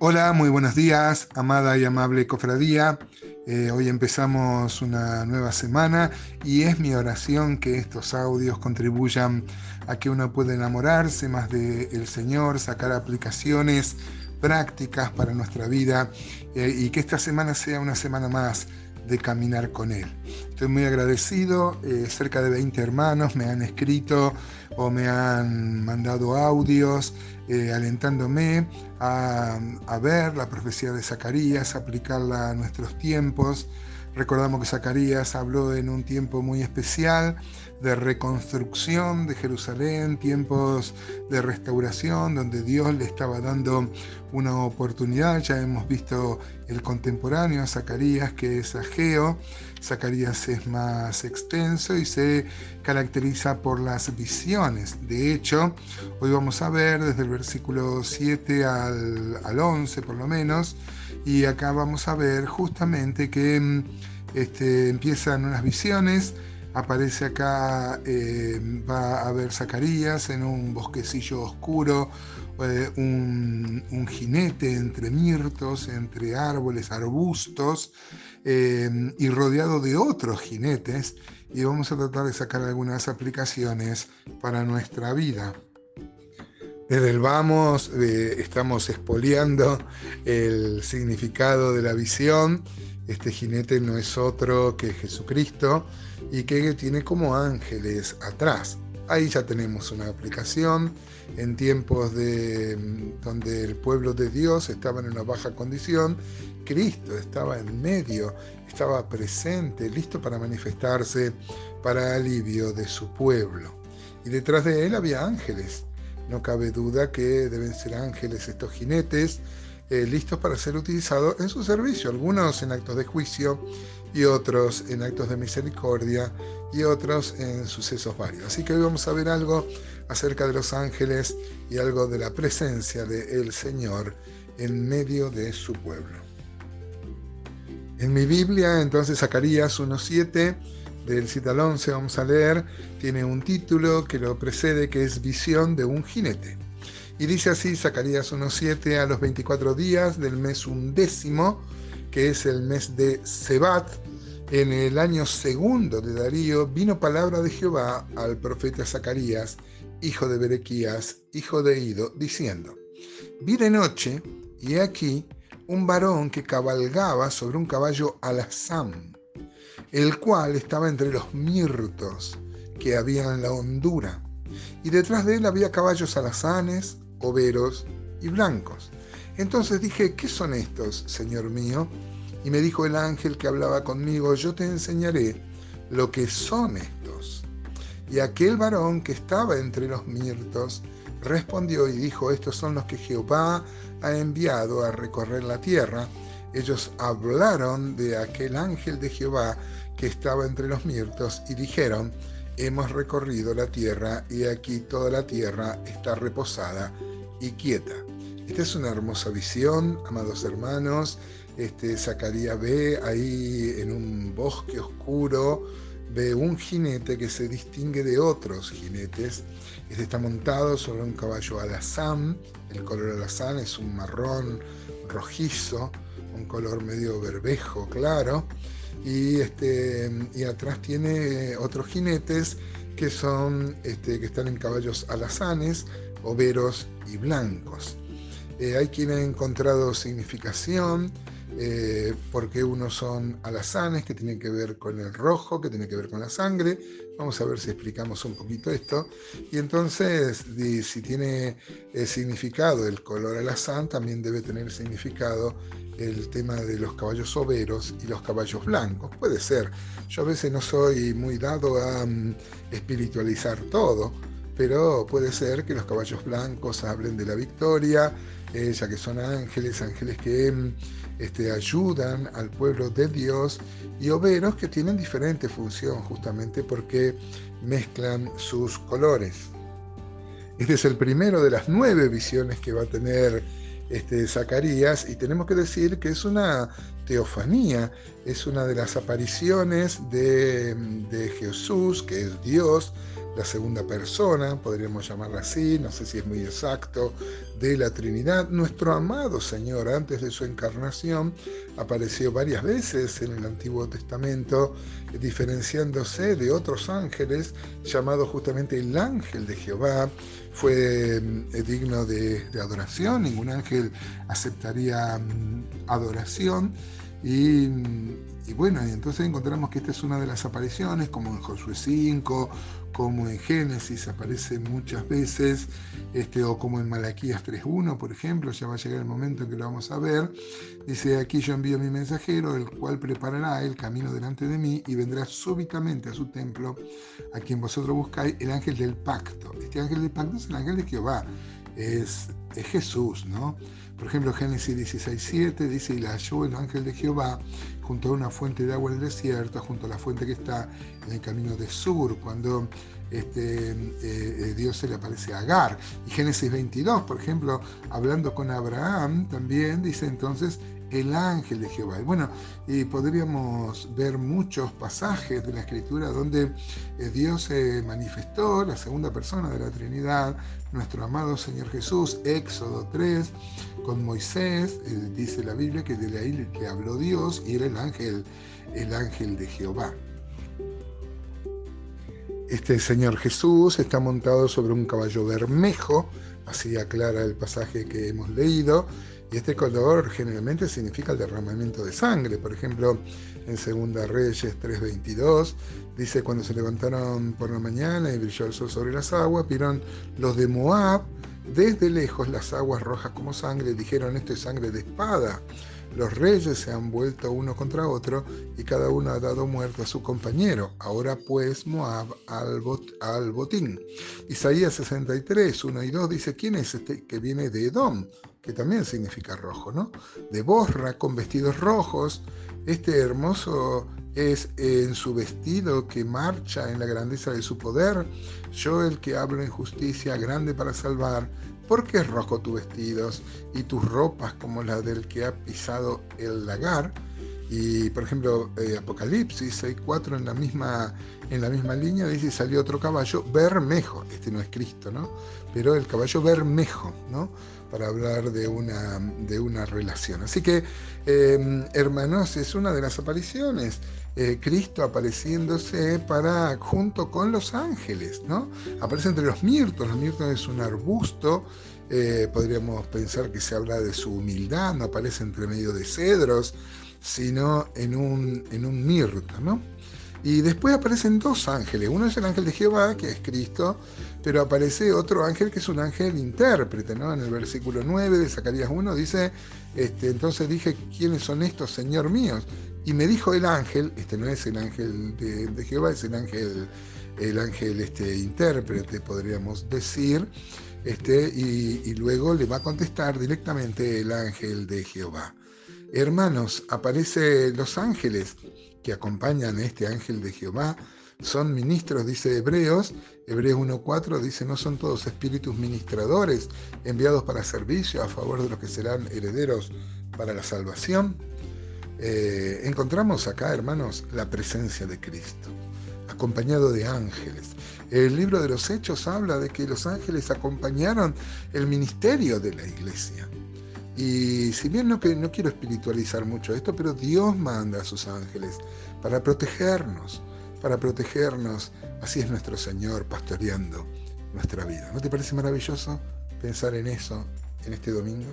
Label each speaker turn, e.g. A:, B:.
A: Hola, muy buenos días, amada y amable cofradía. Eh, hoy empezamos una nueva semana y es mi oración que estos audios contribuyan a que uno pueda enamorarse más del Señor, sacar aplicaciones prácticas para nuestra vida eh, y que esta semana sea una semana más de caminar con Él. Estoy muy agradecido, eh, cerca de 20 hermanos me han escrito o me han mandado audios eh, alentándome a, a ver la profecía de Zacarías, aplicarla a nuestros tiempos. Recordamos que Zacarías habló en un tiempo muy especial de reconstrucción de Jerusalén, tiempos de restauración, donde Dios le estaba dando una oportunidad. Ya hemos visto el contemporáneo a Zacarías, que es Ageo. Zacarías es más extenso y se caracteriza por las visiones. De hecho, hoy vamos a ver desde el versículo 7 al, al 11 por lo menos, y acá vamos a ver justamente que mm, este, empiezan unas visiones aparece acá, eh, va a ver Zacarías en un bosquecillo oscuro, eh, un, jinete entre mirtos, entre árboles, arbustos, eh, y rodeado de otros jinetes, y vamos a tratar de sacar algunas aplicaciones para nuestra vida. Desde el vamos estamos expoliando el significado de la visión este jinete no es otro que Jesucristo y que tiene como ángeles atrás. Ahí ya tenemos una aplicación en tiempos de, mm, donde el pueblo de Dios estaba en una baja condición. Cristo estaba en medio, estaba presente, listo para manifestarse para alivio de su pueblo. Y detrás de él había ángeles. No cabe duda que deben ser ángeles estos jinetes eh, listos para ser utilizados en su servicio, algunos en actos de juicio y otros en actos de misericordia y otros en sucesos varios. Así que hoy vamos a ver algo acerca de los ángeles y algo de la presencia del Señor en medio de su pueblo. En mi Biblia, entonces, Zacarías 1.7, del 7 al 11, vamos a leer, tiene un título que lo precede, que es Visión de un jinete. Y dice así Zacarías 1.7 a los 24 días del mes undécimo, que es el mes de Sebat, en el año segundo de Darío, vino palabra de Jehová al profeta Zacarías, hijo de Berequías, hijo de Ido, diciendo, Vi de noche, y he aquí un varón que cabalgaba sobre un caballo alazán, el cual estaba entre los mirtos que había en la hondura, y detrás de él había caballos alazanes, overos y blancos. Entonces dije, ¿qué son estos, Señor mío? Y me dijo el ángel que hablaba conmigo, yo te enseñaré lo que son estos. Y aquel varón que estaba entre los mirtos respondió y dijo, estos son los que Jehová ha enviado a recorrer la tierra. Ellos hablaron de aquel ángel de Jehová que estaba entre los mirtos y dijeron, hemos recorrido la tierra y aquí toda la tierra está reposada y quieta. Esta es una hermosa visión, amados hermanos. Este, Zacarías ve ahí en un bosque oscuro, ve un jinete que se distingue de otros jinetes. Este está montado sobre un caballo alazán. El color alazán es un marrón rojizo, un color medio berbejo, claro y, este, y atrás tiene otros jinetes que son este, que están en caballos alazanes, overos y blancos. Eh, hay quien ha encontrado significación, eh, porque unos son alazanes, que tienen que ver con el rojo, que tiene que ver con la sangre. Vamos a ver si explicamos un poquito esto. Y entonces, si tiene eh, significado el color alazán, también debe tener significado el tema de los caballos overos y los caballos blancos. Puede ser. Yo a veces no soy muy dado a mm, espiritualizar todo, pero puede ser que los caballos blancos hablen de la victoria, eh, ya que son ángeles, ángeles que mm, este, ayudan al pueblo de Dios, y overos que tienen diferente función justamente porque mezclan sus colores. Este es el primero de las nueve visiones que va a tener este, Zacarías y tenemos que decir que es una teofanía, es una de las apariciones de, Jesús, que es Dios, la segunda persona, podríamos llamarla así, no sé si es muy exacto, de la Trinidad. Nuestro amado Señor, antes de su encarnación, apareció varias veces en el Antiguo Testamento, diferenciándose de otros ángeles, llamado justamente el ángel de Jehová. Fue eh, digno de, adoración, ningún ángel aceptaría mm, adoración. Y, y bueno, entonces encontramos que esta es una de las apariciones, como en Josué 5, como en Génesis aparece muchas veces, este, o como en Malaquías 3.1, por ejemplo, ya va a llegar el momento en que lo vamos a ver. Dice, aquí yo envío mi mensajero, el cual preparará el camino delante de mí y vendrá súbitamente a su templo, a quien vosotros buscáis, el ángel del pacto. Este ángel del pacto es el ángel de Jehová, es, es Jesús, ¿no? Por ejemplo, Génesis 16.7 dice, y la halló el ángel de Jehová junto a una fuente de agua en el desierto, junto a la fuente que está en el camino de Sur, cuando este, eh, eh, Dios se le aparece a Agar. Y Génesis 22, por ejemplo, hablando con Abraham, también dice entonces, el ángel de Jehová. Y bueno, y podríamos ver muchos pasajes de la escritura donde eh, Dios se manifestó, la segunda persona de la Trinidad, nuestro amado Señor Jesús, Éxodo 3, con Moisés, eh, dice la Biblia que de ahí que habló Dios y era el ángel, el ángel de Jehová. Este Señor Jesús está montado sobre un caballo bermejo, así aclara el pasaje que hemos leído, y este color generalmente significa el derramamiento de sangre. Por ejemplo, en Segunda Reyes 3.22 dice, cuando se levantaron por la mañana y brilló el sol sobre las aguas, vieron los de Moab desde lejos las aguas rojas como sangre, dijeron, esto es sangre de espada. Los reyes se han vuelto uno contra otro y cada uno ha dado muerte a su compañero. Ahora pues Moab al, al botín. Isaías 63, 1 y 2 dice, ¿quién es este que viene de Edom? que también significa rojo, ¿no? De borra, con vestidos rojos. Este hermoso es en su vestido que marcha en la grandeza de su poder. Yo el que hablo en justicia, grande para salvar. ¿Por qué rojo tus vestidos y tus ropas como la del que ha pisado el lagar? Y por ejemplo, eh, Apocalipsis 6.4 en en la misma línea dice salió otro caballo bermejo, este no es Cristo, ¿no? Pero el caballo bermejo, ¿no? Para hablar de una, de una relación. Así que, em, hermanos, es una de las apariciones. Eh, Cristo apareciéndose para junto con los ángeles, ¿no? Aparece entre los mirtos. Los mirtos es un arbusto. Eh, podríamos pensar que se habla de su humildad, no aparece entre medio de cedros, sino en un, en un mirto, ¿no? Y después aparecen dos ángeles. Uno es el ángel de Jehová, que es Cristo, pero aparece otro ángel que es un ángel intérprete, ¿no? En el versículo 9 de Zacarías 1 dice, este, entonces dije, ¿quiénes son estos, Señor míos? Y me dijo el ángel, este no es el ángel de, Jehová, es el ángel, el ángel este, intérprete, podríamos decir, este, y, y luego le va a contestar directamente el ángel de Jehová. Hermanos, aparece los ángeles que acompañan a este ángel de Jehová son ministros, dice Hebreos. Hebreos 1.4 dice, no son todos espíritus ministradores enviados para servicio a favor de los que serán herederos para la salvación. Eh, encontramos acá, hermanos, la presencia de Cristo, acompañado de ángeles. El libro de los Hechos habla de que los ángeles acompañaron el ministerio de la iglesia. Y si bien no, no quiero espiritualizar mucho esto, pero Dios manda a sus ángeles para protegernos, para protegernos. Así es nuestro Señor pastoreando nuestra vida. ¿No te parece maravilloso pensar en eso en este domingo?